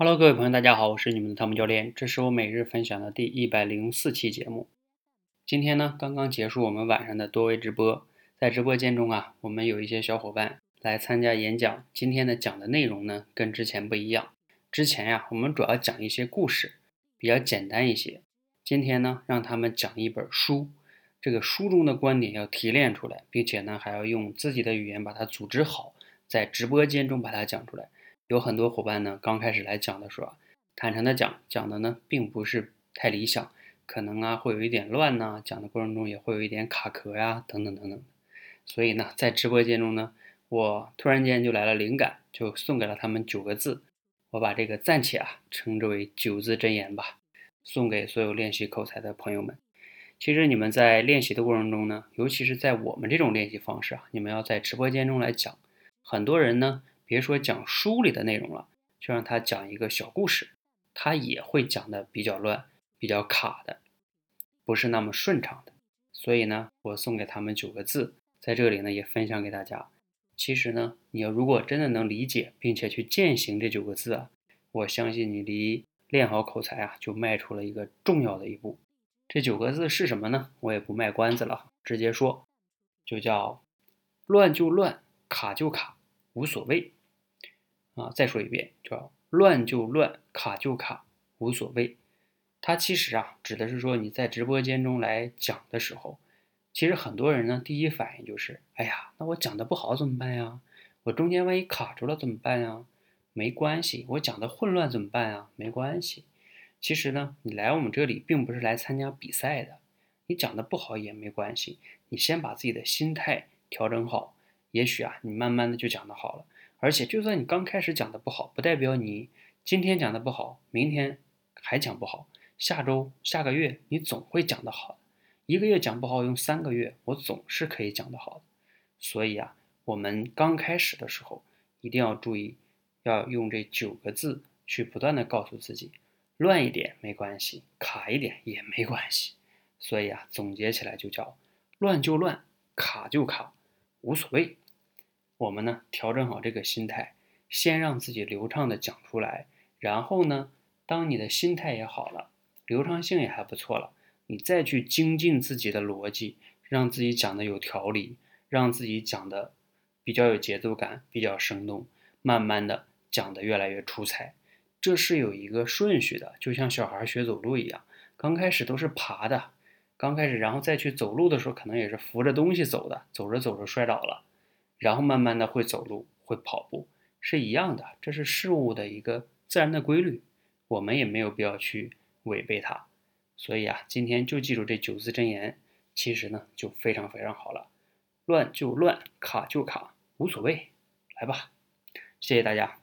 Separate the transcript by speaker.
Speaker 1: Hello，各位朋友，大家好，我是你们的汤姆教练，这是我每日分享的第一百零四期节目。今天呢，刚刚结束我们晚上的多维直播，在直播间中啊，我们有一些小伙伴来参加演讲。今天的讲的内容呢，跟之前不一样。之前呀，我们主要讲一些故事，比较简单一些。今天呢，让他们讲一本书，这个书中的观点要提炼出来，并且呢，还要用自己的语言把它组织好，在直播间中把它讲出来。有很多伙伴呢，刚开始来讲的时候啊，坦诚的讲，讲的呢并不是太理想，可能啊会有一点乱呐，讲的过程中也会有一点卡壳呀，等等等等。所以呢，在直播间中呢，我突然间就来了灵感，就送给了他们九个字，我把这个暂且啊称之为九字真言吧，送给所有练习口才的朋友们。其实你们在练习的过程中呢，尤其是在我们这种练习方式啊，你们要在直播间中来讲，很多人呢。别说讲书里的内容了，就让他讲一个小故事，他也会讲的比较乱、比较卡的，不是那么顺畅的。所以呢，我送给他们九个字，在这里呢也分享给大家。其实呢，你要如果真的能理解并且去践行这九个字啊，我相信你离练好口才啊就迈出了一个重要的一步。这九个字是什么呢？我也不卖关子了，直接说，就叫乱就乱，卡就卡，无所谓。啊，再说一遍，叫乱就乱，卡就卡，无所谓。它其实啊，指的是说你在直播间中来讲的时候，其实很多人呢，第一反应就是，哎呀，那我讲的不好怎么办呀？我中间万一卡住了怎么办呀？没关系，我讲的混乱怎么办呀？没关系。其实呢，你来我们这里并不是来参加比赛的，你讲的不好也没关系，你先把自己的心态调整好，也许啊，你慢慢的就讲的好了。而且，就算你刚开始讲的不好，不代表你今天讲的不好，明天还讲不好。下周、下个月，你总会讲得好。一个月讲不好，用三个月，我总是可以讲得好的。所以啊，我们刚开始的时候，一定要注意，要用这九个字去不断的告诉自己：乱一点没关系，卡一点也没关系。所以啊，总结起来就叫乱就乱，卡就卡，无所谓。我们呢，调整好这个心态，先让自己流畅的讲出来，然后呢，当你的心态也好了，流畅性也还不错了，你再去精进自己的逻辑，让自己讲的有条理，让自己讲的比较有节奏感，比较生动，慢慢的讲的越来越出彩。这是有一个顺序的，就像小孩学走路一样，刚开始都是爬的，刚开始，然后再去走路的时候，可能也是扶着东西走的，走着走着摔倒了。然后慢慢的会走路，会跑步，是一样的，这是事物的一个自然的规律，我们也没有必要去违背它。所以啊，今天就记住这九字真言，其实呢就非常非常好了，乱就乱，卡就卡，无所谓，来吧，谢谢大家。